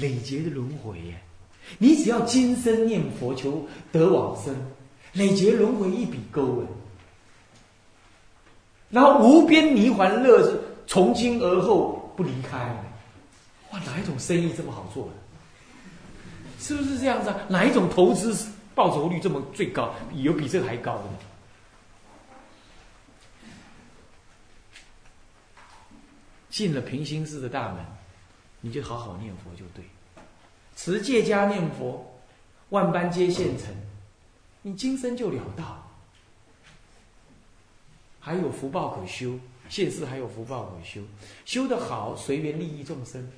累劫的轮回耶。你只要今生念佛求得往生，累劫轮回一笔勾文，然后无边泥环乐从今而后不离开。哇，哪一种生意这么好做？是不是这样子啊？哪一种投资报酬率这么最高？有比这个还高的吗？进了平行寺的大门，你就好好念佛就对。持戒加念佛，万般皆现成，你今生就了道。还有福报可修，现世还有福报可修，修得好，随缘利益众生，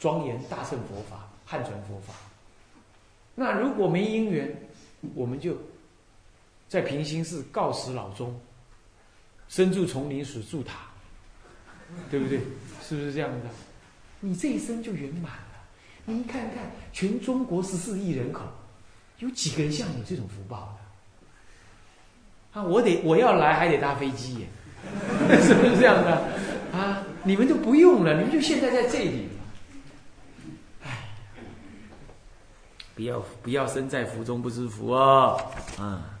庄严大乘佛法，汉传佛法。那如果没因缘，我们就在平心寺告辞老钟，身住丛林，水筑塔，对不对？是不是这样的？你这一生就圆满了。你看看，全中国十四亿人口，有几个人像你这种福报的？啊，我得我要来还得搭飞机耶，是不是这样的？啊，你们就不用了，你们就现在在这里。哎不要不要身在福中不知福哦，啊，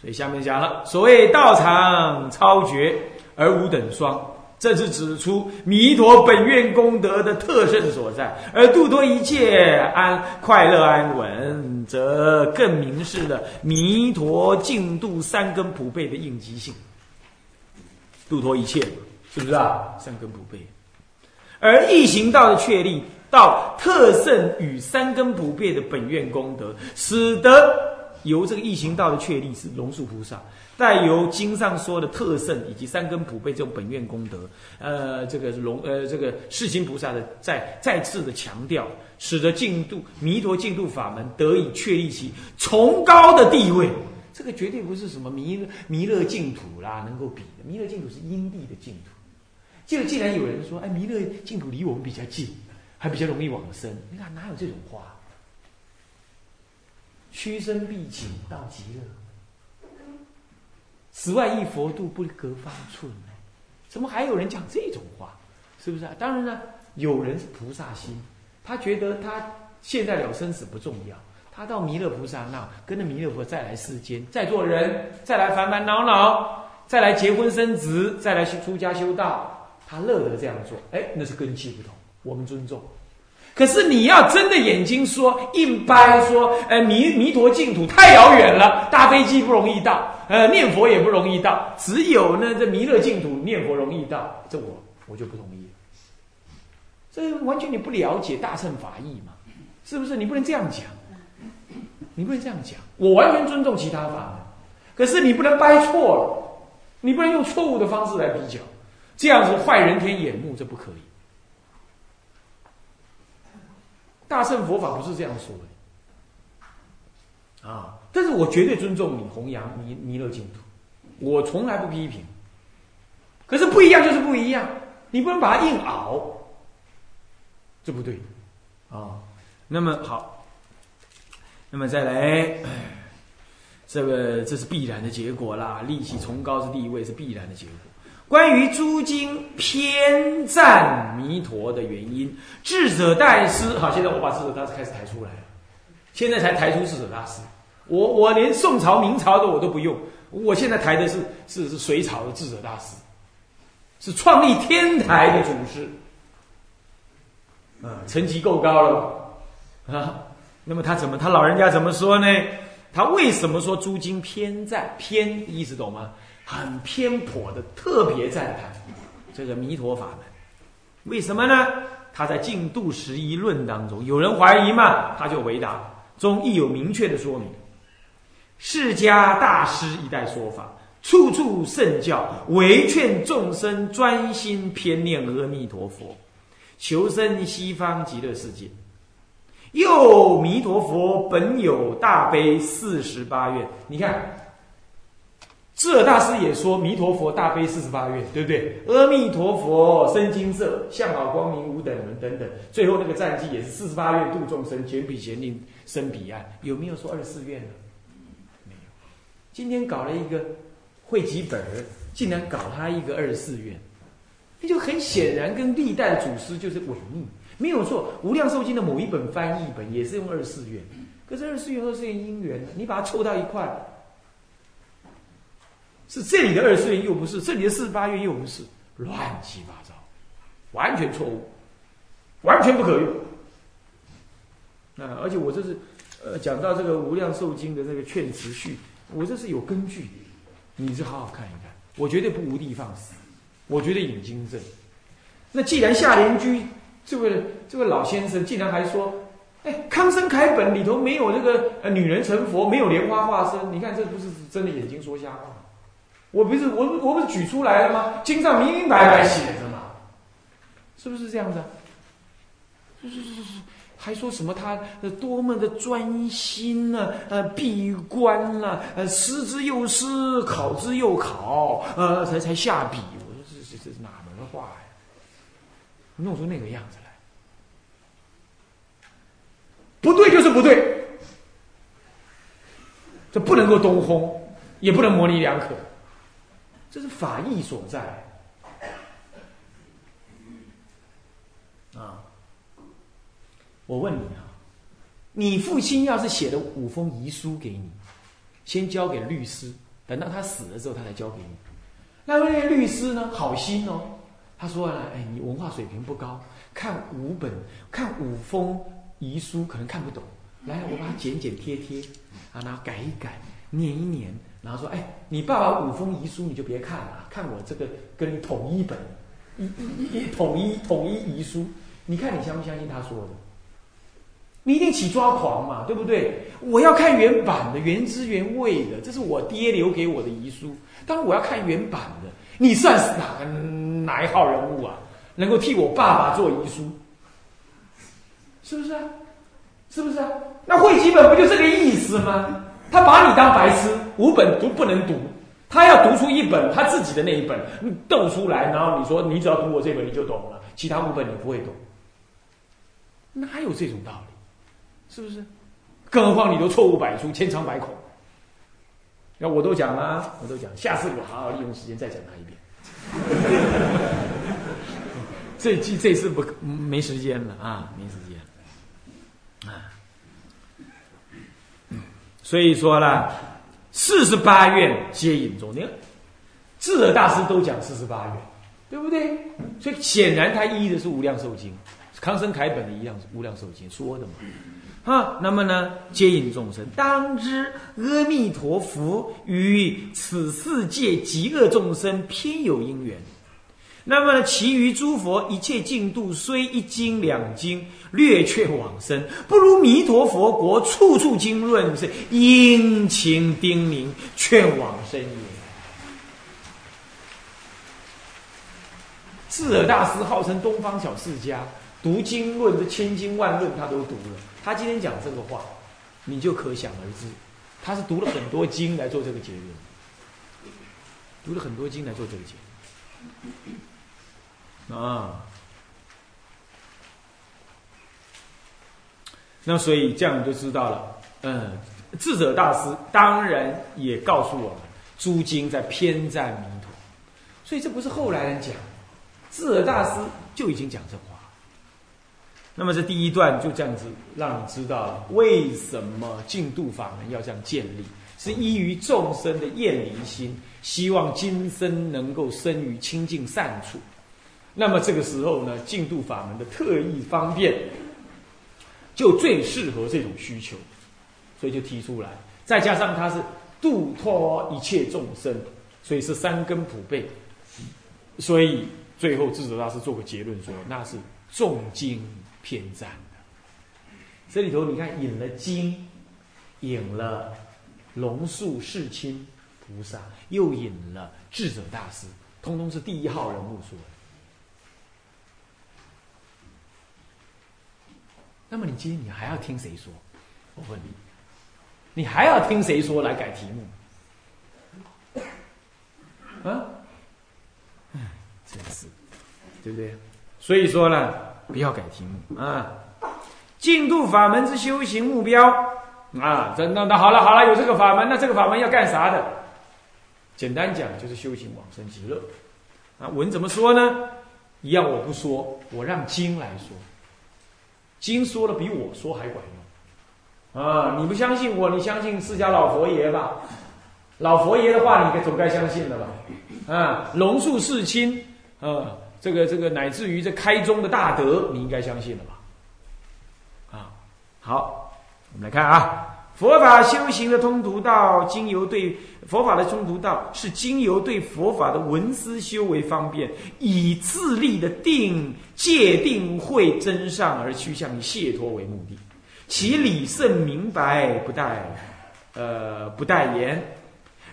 所以下面讲了，所谓道场超绝而无等双，这是指出弥陀本愿功德的特胜所在，而度脱一切安快乐安稳，则更明示了弥陀净度三根普被的应激性，度脱一切，是不是啊？三根普被，而异行道的确立。到特胜与三根不变的本愿功德，使得由这个异行道的确立是龙树菩萨，再由经上说的特胜以及三根普被这种本愿功德，呃，这个龙呃这个世心菩萨的再再次的强调，使得净度弥陀净度法门得以确立其崇高的地位。这个绝对不是什么弥弥勒净土啦能够比的，弥勒净土是因地的净土。就既然有人说，哎，弥勒净土离我们比较近。还比较容易往生，你看哪有这种话？屈身必请到极乐，十万亿佛度不隔方寸？怎么还有人讲这种话？是不是啊？当然呢，有人是菩萨心，他觉得他现在了生死不重要，他到弥勒菩萨那，跟着弥勒佛再来世间，再做人，再来烦烦恼恼，再来结婚生子，再来出家修道，他乐得这样做。哎，那是根基不同。我们尊重，可是你要真的眼睛说硬掰说，呃弥弥陀净土太遥远了，搭飞机不容易到，呃念佛也不容易到，只有呢这弥勒净土念佛容易到，这我我就不同意。这完全你不了解大乘法义嘛，是不是？你不能这样讲，你不能这样讲。我完全尊重其他法门，可是你不能掰错了，你不能用错误的方式来比较，这样子坏人天眼目，这不可以。大乘佛法不是这样说的啊！但是我绝对尊重你弘扬弥弥勒净土，我从来不批评。可是不一样就是不一样，你不能把它硬熬，这不对啊。那么好，那么再来，这个这是必然的结果啦。立起崇高是第一位是必然的结果。关于诸经偏赞弥陀的原因，智者大师，好，现在我把智者大师开始抬出来，现在才抬出智者大师。我我连宋朝、明朝的我都不用，我现在抬的是是是隋朝的智者大师，是创立天台的祖师，啊，层级够高了吧啊。那么他怎么，他老人家怎么说呢？他为什么说诸经偏赞？偏意思懂吗？很偏颇的，特别赞叹这个弥陀法门，为什么呢？他在《净度十一论》当中，有人怀疑嘛，他就回答中亦有明确的说明：释迦大师一代说法，处处圣教，唯劝众生专心偏念阿弥陀佛，求生西方极乐世界。又弥陀佛本有大悲四十八愿，你看。智尔大师也说：“弥陀佛大悲四十八愿，对不对？阿弥陀佛生金色，相好光明无等门等等。最后那个战绩也是四十八愿度众生，卷彼贤令生彼岸。有没有说二十四愿呢？没有。今天搞了一个汇集本，竟然搞他一个二十四愿，那就很显然跟历代祖师就是违逆。没有错。无量寿经的某一本翻译本也是用二十四愿，可是二十四愿二四愿因缘你把它凑到一块，是这里的二四愿又不是，这里的四十八愿又不是，乱七八糟，完全错误，完全不可用。啊，而且我这是，呃，讲到这个无量寿经的这个劝词序，我这是有根据，你是好好看一看，我绝对不无的放矢，我绝对引经证。那既然夏莲居这位这位老先生竟然还说，哎，康生楷本里头没有这个呃女人成佛，没有莲花化身，你看这不是真的眼睛说瞎话？我不是我我不是举出来了吗？经上明明白白写着嘛，是不是这样子？是是是是。还说什么他多么的专心呢？呃，闭关了，呃，思之又思，考之又考，呃，才才下笔。我说这这这是哪门话呀？弄出那个样子来，不对就是不对，这不能够东烘，也不能模棱两可，这是法义所在。啊。我问你啊，你父亲要是写了五封遗书给你，先交给律师，等到他死了之后，他才交给你。那那个律师呢，好心哦，他说呢，哎，你文化水平不高，看五本、看五封遗书可能看不懂，来，我把它剪剪贴贴，啊，然后改一改，念一念，然后说，哎，你爸爸五封遗书你就别看了，看我这个跟你统一本，一一一统一统一遗书，你看你相不相信他说的？你一定起抓狂嘛，对不对？我要看原版的，原汁原味的，这是我爹留给我的遗书。当然我要看原版的。你算是哪个哪一号人物啊？能够替我爸爸做遗书，是不是啊？是不是啊？那会几本不就这个意思吗？他把你当白痴，五本读不能读，他要读出一本他自己的那一本，你斗出来，然后你说你只要读我这本你就懂了，其他五本你不会懂，哪有这种道理？是不是？更何况你都错误百出，千疮百孔。那我都讲了，我都讲，下次我好好利用时间再讲他一遍。这这这次不没时间了啊，没时间啊。所以说呢，四十八愿皆引众，你看智者大师都讲四十八愿，对不对？所以显然他依的是无量寿经，康生楷本的一样无量寿经说的嘛。啊，那么呢，接引众生，当知阿弥陀佛与此世界极恶众生偏有因缘。那么其余诸佛一切净土，虽一经两经略却往生，不如弥陀佛国处处经论是殷勤叮咛劝往生也。智尔大师号称东方小释迦，读经论这千经万论他都读了。他今天讲这个话，你就可想而知，他是读了很多经来做这个结论，读了很多经来做这个结论啊。那所以这样你就知道了，嗯，智者大师当然也告诉我们，诸经在偏赞弥陀，所以这不是后来人讲，智者大师就已经讲这话。那么这第一段就这样子让你知道了，为什么净度法门要这样建立，是依于众生的厌离心，希望今生能够生于清净善处。那么这个时候呢，净度法门的特异方便，就最适合这种需求，所以就提出来。再加上它是度脱一切众生，所以是三根普被，所以最后智者大师做个结论说，那是重经。偏赞的，这里头你看引了经，引了龙树世亲菩萨，又引了智者大师，通通是第一号人物说的。那么你今天你还要听谁说？我问你，你还要听谁说来改题目？啊？真是，对不对？所以说呢。不要改题目啊！净度法门之修行目标啊！那那那好了好了，有这个法门，那这个法门要干啥的？简单讲就是修行往生极乐啊！文怎么说呢？一样我不说，我让经来说。经说了比我说还管用啊！你不相信我，你相信释迦老佛爷吧？老佛爷的话，你总该相信了吧？啊，龙树世亲，啊，这个这个，乃至于这开宗的大德，你应该相信了吧？啊，好，我们来看啊。佛法修行的通途道，经由对佛法的通途道，是经由对佛法的文思修为方便，以自立的定界定慧真上而趋向于解脱为目的。其理甚明白，不待呃不待言。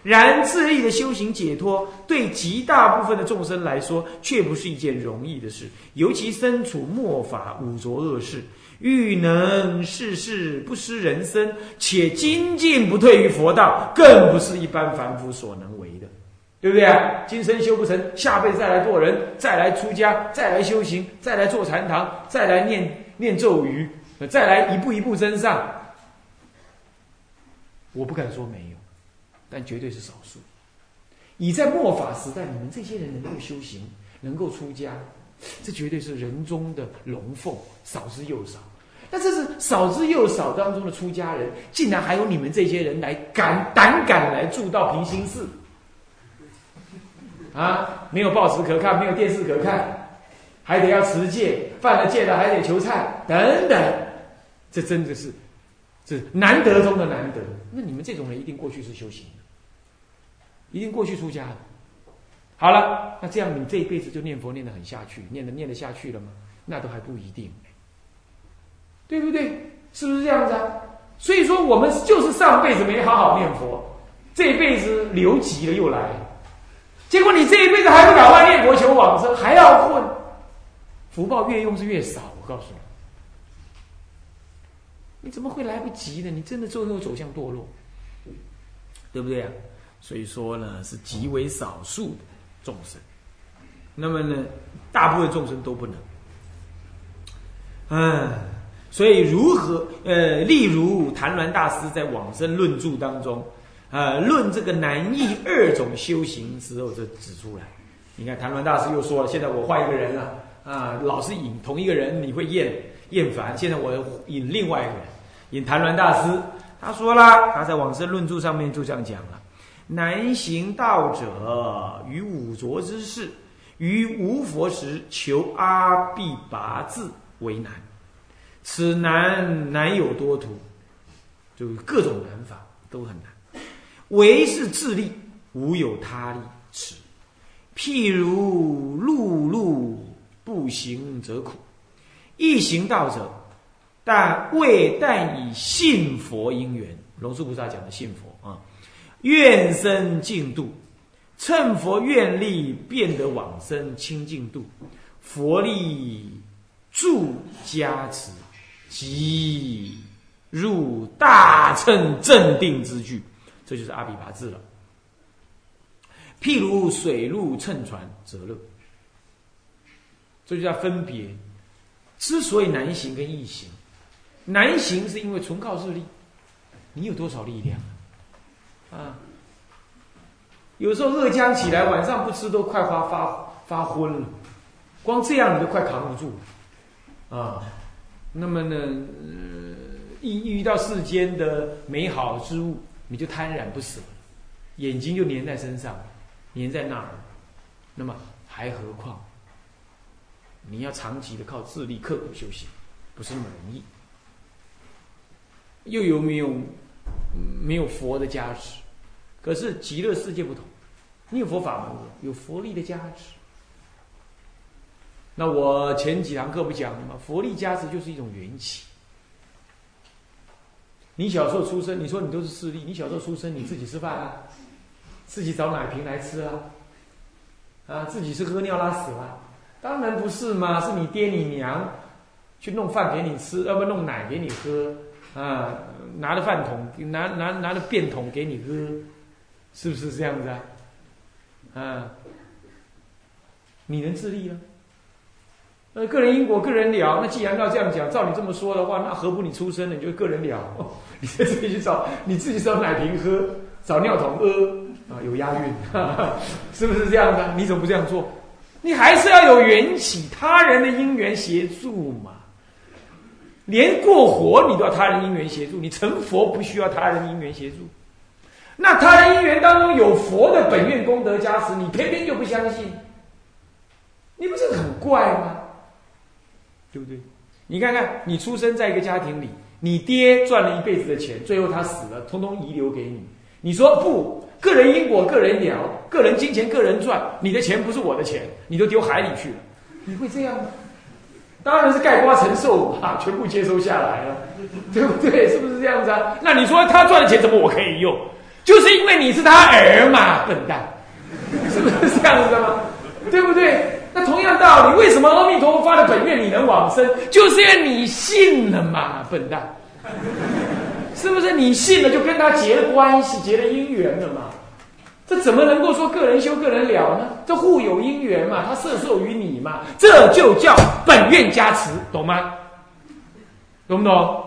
然自立的修行解脱，对极大部分的众生来说，却不是一件容易的事，尤其身处末法五浊恶世。欲能世事不失人生，且精进不退于佛道，更不是一般凡夫所能为的，对不对啊？今生修不成，下辈子再来做人，再来出家，再来修行，再来做禅堂，再来念念咒语，再来一步一步增上。我不敢说没有，但绝对是少数。你在末法时代，你们这些人能够修行，能够出家。这绝对是人中的龙凤，少之又少。那这是少之又少当中的出家人，竟然还有你们这些人来敢胆敢来住到平心寺，啊，没有报纸可看，没有电视可看，还得要持戒，犯了戒的还得求忏等等，这真的是这难得中的难得。那你们这种人一定过去是修行的，一定过去出家的。好了，那这样你这一辈子就念佛念得很下去，念得念得下去了吗？那都还不一定，对不对？是不是这样子啊？所以说我们就是上辈子没好好念佛，这辈子留级了又来，结果你这一辈子还不赶快念佛求往生，还要混，福报越用是越少。我告诉你，你怎么会来不及呢？你真的最后走向堕落，对不对啊？所以说呢，是极为少数的。众生，那么呢，大部分众生都不能。嗯，所以如何？呃，例如谭鸾大师在《往生论著》当中，呃，论这个难易二种修行时候，就指出来。你看谭鸾大师又说了，现在我换一个人了啊，老是引同一个人，你会厌厌烦。现在我引另外一个人，引谭鸾大师，他说了，他在《往生论著》上面就这样讲了。难行道者，于五浊之事，于无佛时求阿毗跋致为难。此难难有多途，就各种难法都很难。唯是自力，无有他力持。譬如碌碌不行则苦，易行道者，但未但以信佛因缘。龙树菩萨讲的信佛啊。愿生净度，趁佛愿力，变得往生清净度，佛力助加持，即入大乘正定之具，这就是阿比跋致了。譬如水陆乘船，则乐。这就叫分别。之所以难行跟易行，难行是因为纯靠日力，你有多少力量？啊，有时候饿僵起来，晚上不吃都快发发发昏了，光这样你都快扛不住，啊，那么呢，呃一遇到世间的美好之物，你就贪婪不舍，眼睛就粘在身上，粘在那儿，那么还何况你要长期的靠自力刻苦修行，不是那么容易，又有没有？没有佛的加持，可是极乐世界不同，你有佛法门，有佛力的加持。那我前几堂课不讲了吗？佛力加持就是一种缘起。你小时候出生，你说你都是势力，你小时候出生你自己吃饭啊，自己找奶瓶来吃啊，啊，自己是喝尿拉屎啊？当然不是嘛，是你爹你娘去弄饭给你吃，要不弄奶给你喝。啊，拿着饭桶，拿拿拿着便桶给你喝，是不是这样子啊？啊，你能自立吗？呃，个人因果，个人了。那既然要这样讲，照你这么说的话，那何不你出生了你就个人了？你在这里去找，你自己找奶瓶喝，找尿桶喝啊，有押韵，是不是这样的？你怎么不这样做？你还是要有缘起，他人的因缘协助嘛。连过活你都要他人因缘协助，你成佛不需要他人因缘协助。那他人因缘当中有佛的本愿功德加持，你偏偏就不相信，你不是很怪吗？对不对？你看看，你出生在一个家庭里，你爹赚了一辈子的钱，最后他死了，通通遗留给你。你说不，个人因果，个人了，个人金钱，个人赚，你的钱不是我的钱，你都丢海里去了，你会这样吗？当然是盖瓜承受啊，全部接收下来了，对不对？是不是这样子啊？那你说他赚的钱怎么我可以用？就是因为你是他儿嘛，笨蛋，是不是这样子的吗？对不对？那同样道理，为什么阿弥陀佛发的本愿你能往生？就是因为你信了嘛，笨蛋，是不是？你信了就跟他结了关系，结了姻缘了嘛？这怎么能够说个人修个人了呢？这互有因缘嘛，他摄受于你嘛，这就叫本愿加持，懂吗？懂不懂？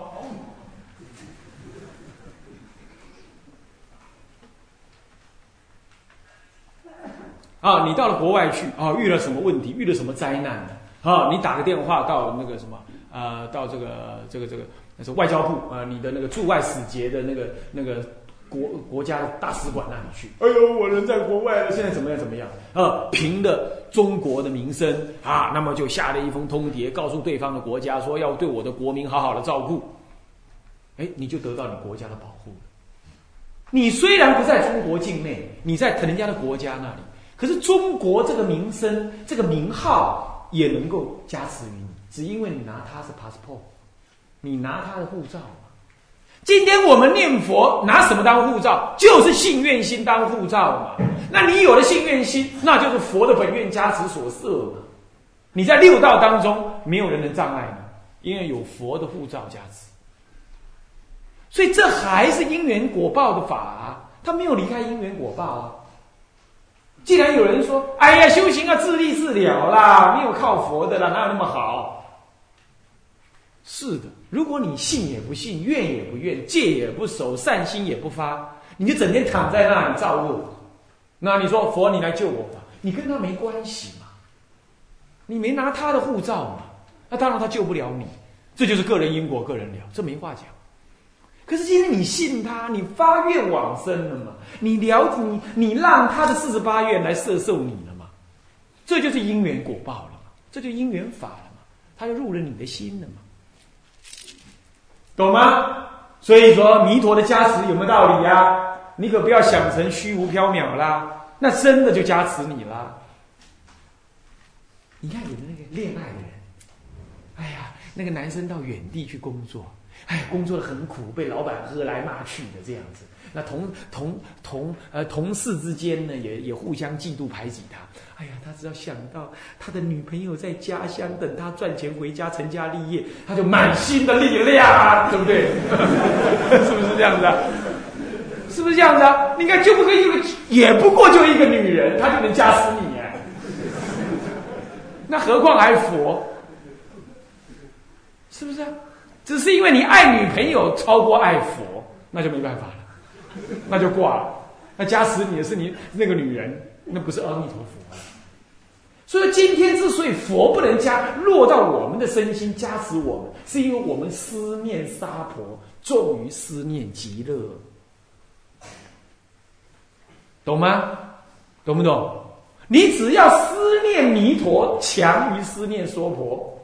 啊，你到了国外去啊，遇了什么问题，遇了什么灾难啊？你打个电话到那个什么啊，到这个这个这个那是外交部啊，你的那个驻外使节的那个那个。国国家大使馆那里去，哎呦，我人在国外了，现在怎么样怎么样？啊，凭的中国的名声啊，那么就下了一封通牒，告诉对方的国家说要对我的国民好好的照顾。哎，你就得到你国家的保护。你虽然不在中国境内，你在人家的国家那里，可是中国这个名声、这个名号也能够加持于你，只因为你拿它是 passport，你拿它的护照。今天我们念佛拿什么当护照？就是信愿心当护照嘛。那你有了信愿心，那就是佛的本愿加持所摄嘛。你在六道当中，没有人能障碍你，因为有佛的护照加持。所以这还是因缘果报的法，他没有离开因缘果报啊。既然有人说：“哎呀，修行啊，自立自了啦，没有靠佛的啦，哪有那么好？”是的。如果你信也不信，愿也不愿，戒也不守，善心也不发，你就整天躺在那里造恶。那你说佛，你来救我吧？你跟他没关系嘛？你没拿他的护照嘛？那当然他救不了你。这就是个人因果，个人了，这没话讲。可是今天你信他，你发愿往生了嘛？你了你你让他的四十八愿来摄受你了嘛？这就是因缘果报了嘛？这就因缘法了嘛？他就入了你的心了嘛？懂吗？所以说弥陀的加持有没有道理呀？你可不要想成虚无缥缈啦，那真的就加持你了。你看有的那个恋爱的人，哎呀，那个男生到远地去工作，哎，工作的很苦，被老板喝来骂去的这样子。那同同同呃同事之间呢，也也互相嫉妒排挤他。哎呀，他只要想到他的女朋友在家乡等他赚钱回家成家立业，他就满心的力量，对不对？是不是这样子啊？是不是这样子啊？你看，就不跟一个，也不过就一个女人，他就能加死你哎。那何况还佛？是不是啊？只是因为你爱女朋友超过爱佛，那就没办法了。那就挂了，那加持你的是你那个女人，那不是阿弥陀佛。所以今天之所以佛不能加落到我们的身心加持我们，是因为我们思念沙婆重于思念极乐，懂吗？懂不懂？你只要思念弥陀强于思念娑婆，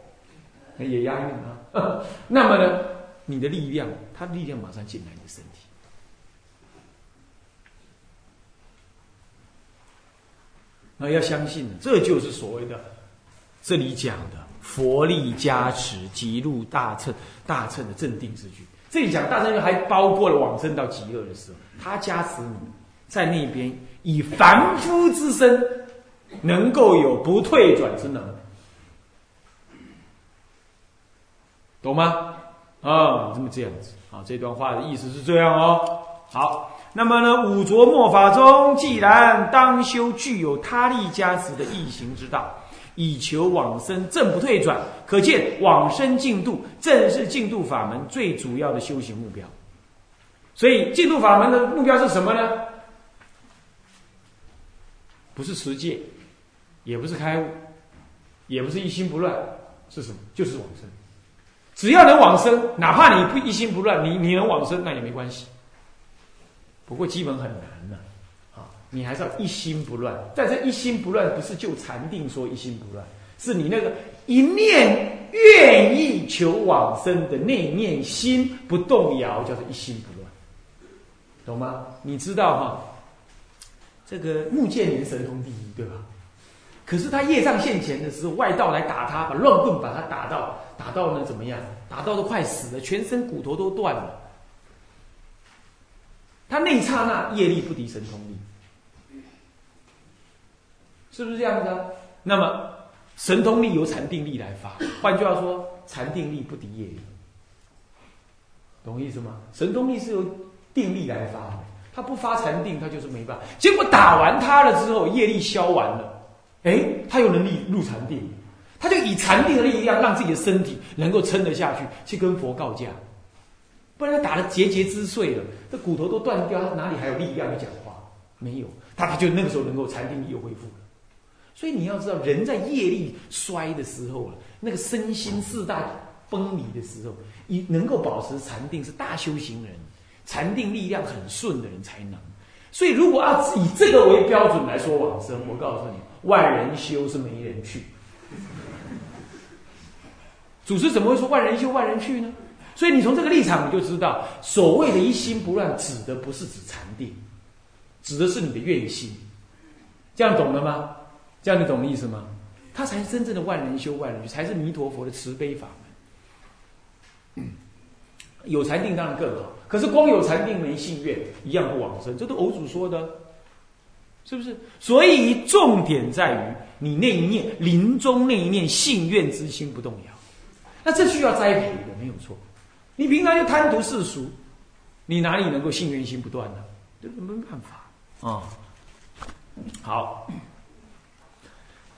也押韵啊。那么呢，你的力量，他力量马上进来你的身体。那要相信，这就是所谓的这里讲的佛力加持，极入大乘大乘的镇定之举。这里讲大乘还包括了往生到极乐的时候，他加持你在那边以凡夫之身，能够有不退转之能，懂吗？啊，这么这样子啊，这段话的意思是这样哦。好。那么呢，五浊末法中，既然当修具有他力加持的易行之道，以求往生正不退转，可见往生净度正是净度法门最主要的修行目标。所以，净度法门的目标是什么呢？不是持戒，也不是开悟，也不是一心不乱，是什么？就是往生。只要能往生，哪怕你不一心不乱，你你能往生那也没关系。不过基本很难呢，啊，你还是要一心不乱。但这一心不乱不是就禅定说一心不乱，是你那个一念愿意求往生的那念心不动摇，叫做一心不乱，懂吗？你知道哈？这个穆建连神通第一，对吧？可是他业障现前的时候，外道来打他，把乱棍把他打到打到呢，怎么样？打到都快死了，全身骨头都断了。他那一刹那业力不敌神通力，是不是这样子啊？那么神通力由禅定力来发，换句话说，禅定力不敌业力，懂意思吗？神通力是由定力来发的，他不发禅定，他就是没办法。结果打完他了之后，业力消完了。哎，他有能力入禅定，他就以禅定的力量让自己的身体能够撑得下去，去跟佛告假。不然他打的节节之碎了，这骨头都断掉，他哪里还有力量去讲话？没有，他他就那个时候能够禅定力又恢复了。所以你要知道，人在业力衰的时候啊，那个身心四大崩离的时候，以能够保持禅定是大修行人，禅定力量很顺的人才能。所以如果要以这个为标准来说往生，我告诉你。万人修是没人去，祖师怎么会说万人修万人去呢？所以你从这个立场你就知道，所谓的一心不乱，指的不是指禅定，指的是你的愿心。这样懂了吗？这样你懂意思吗？他才是真正的万人修万人去，才是弥陀佛的慈悲法门。有禅定当然更好，可是光有禅定没信愿，一样不往生，这都偶主说的。是不是？所以重点在于你那一念临终那一念信愿之心不动摇，那这需要栽培的，没有错。你平常就贪图世俗，你哪里能够信愿心不断呢？这没办法啊。好，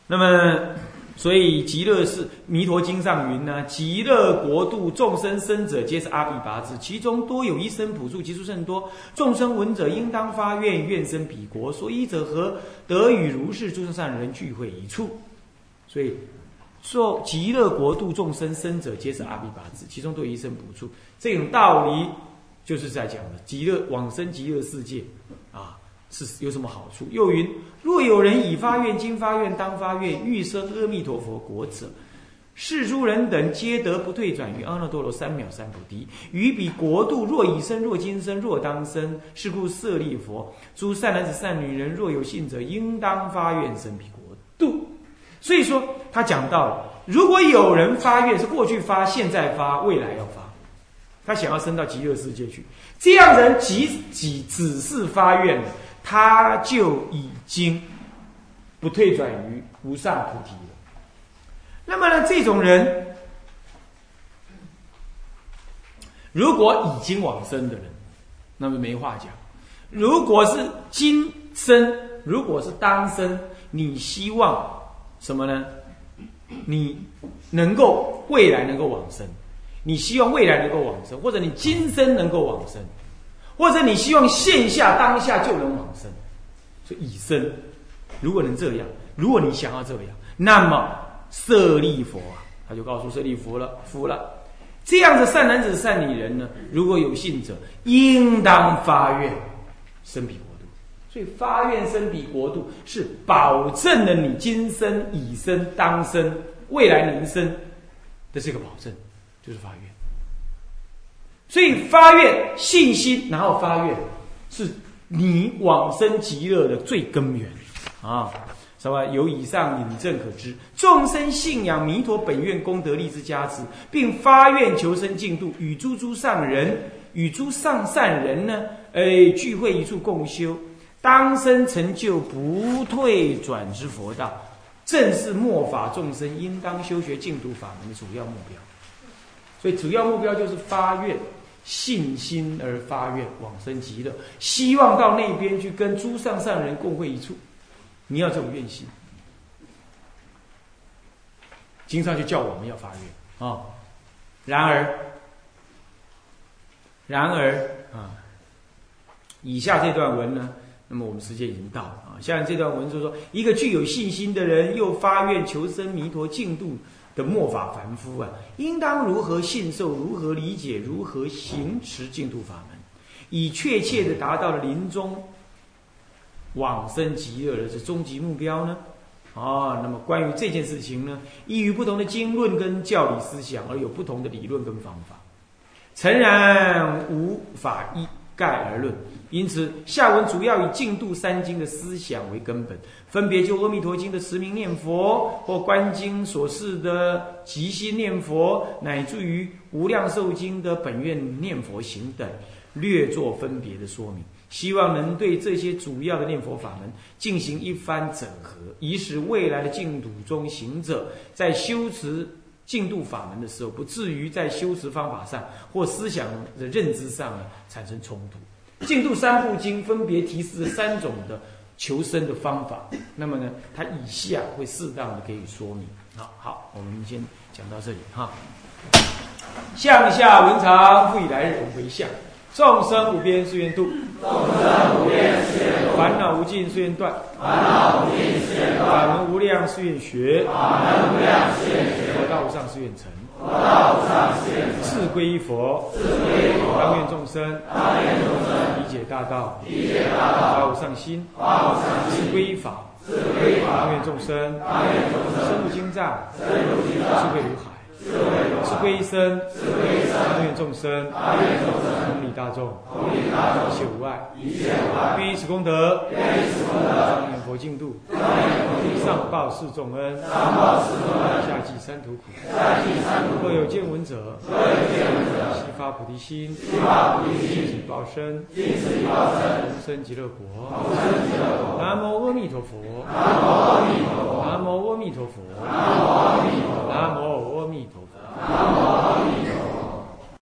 那么。所以极乐是弥陀经上云呢，极乐国度众生生者皆是阿毗跋致，其中多有一生普助，其数甚多。众生闻者应当发愿，愿生彼国。所依者何？得与如是诸生善人聚会一处。所以说极乐国度众生生者皆是阿毗跋致，其中多有一生普助。这种道理就是在讲的极乐往生极乐世界啊。是有什么好处？又云：若有人已发愿、今发愿、当发愿，欲生阿弥陀佛国者，是诸人等皆得不退转于阿耨多罗三藐三菩提。于彼国度，若已生，若今生，若当生，是故舍利佛，诸善男子、善女人，若有信者，应当发愿生彼国度。所以说，他讲到了，如果有人发愿，是过去发、现在发、未来要发，他想要升到极乐世界去，这样人即即只是发愿。他就已经不退转于无上菩提了。那么呢，这种人，如果已经往生的人，那么没话讲。如果是今生，如果是当生，你希望什么呢？你能够未来能够往生，你希望未来能够往生，或者你今生能够往生。或者你希望现下当下就能往生，所以以生，如果能这样，如果你想要这样，那么舍利佛啊，他就告诉舍利佛了，服了。这样的善男子、善女人呢，如果有信者，应当发愿生彼国度。所以发愿生彼国度，是保证了你今生、已生、当生、未来能生的这个保证，就是发愿。所以发愿信心，然后发愿，是你往生极乐的最根源啊！什么？由以上引证可知，众生信仰弥陀本愿功德力之加持，并发愿求生净土，与诸诸上人、与诸上善人呢，哎，聚会一处共修，当生成就不退转之佛道，正是末法众生应当修学净土法门的主要目标。所以，主要目标就是发愿。信心而发愿往生极乐，希望到那边去跟诸上善人共会一处。你要这种愿心，经上就叫我们要发愿啊。然而，然而啊，以下这段文呢，那么我们时间已经到了啊。下面这段文就说，一个具有信心的人，又发愿求生弥陀净土的末法凡夫啊，应当如何信受、如何理解、如何行持净土法门，以确切的达到了临终往生极乐的这终极目标呢？啊，那么关于这件事情呢，依于不同的经论跟教理思想而有不同的理论跟方法，诚然无法一概而论。因此，下文主要以净度三经的思想为根本，分别就《阿弥陀经》的持名念佛，或《观经》所示的即心念佛，乃至于《无量寿经》的本愿念佛行等，略作分别的说明。希望能对这些主要的念佛法门进行一番整合，以使未来的净土中行者在修持净度法门的时候，不至于在修持方法上或思想的认知上呢产生冲突。净度三部经分别提示三种的求生的方法，那么呢，它以下会适当的给予说明。好好，我们先讲到这里哈。向下文长，复以来日为相。众生无边誓愿度，众生无边誓愿度；烦恼无尽誓愿断，烦恼无尽誓愿断；法门无量誓愿学，法门无量誓愿学；佛道无上誓愿成。佛道无上。自归依佛，自归依佛。当愿众生，当愿众生。理解大道，理解大道。发无上心，发无上心。自归依法，自归依法。当愿众生，当愿众生。深入经藏，深入经藏。智慧如海，智慧如海。自归依身，自归依身。当愿众生，当愿众生。同理大众，同理大众。一切无碍，一切无碍。愿以此功德，愿以此功德。当愿佛净土，当愿佛净土。上报四重恩，上报四重恩。下济三途苦，下济三途苦。若有见闻者，若有见闻者，悉发菩提心，悉发菩提心。尽此一报身，尽此一报身。同生极乐国，同生极乐国。南无阿弥陀佛，南无阿弥陀佛，南无阿弥陀佛，南无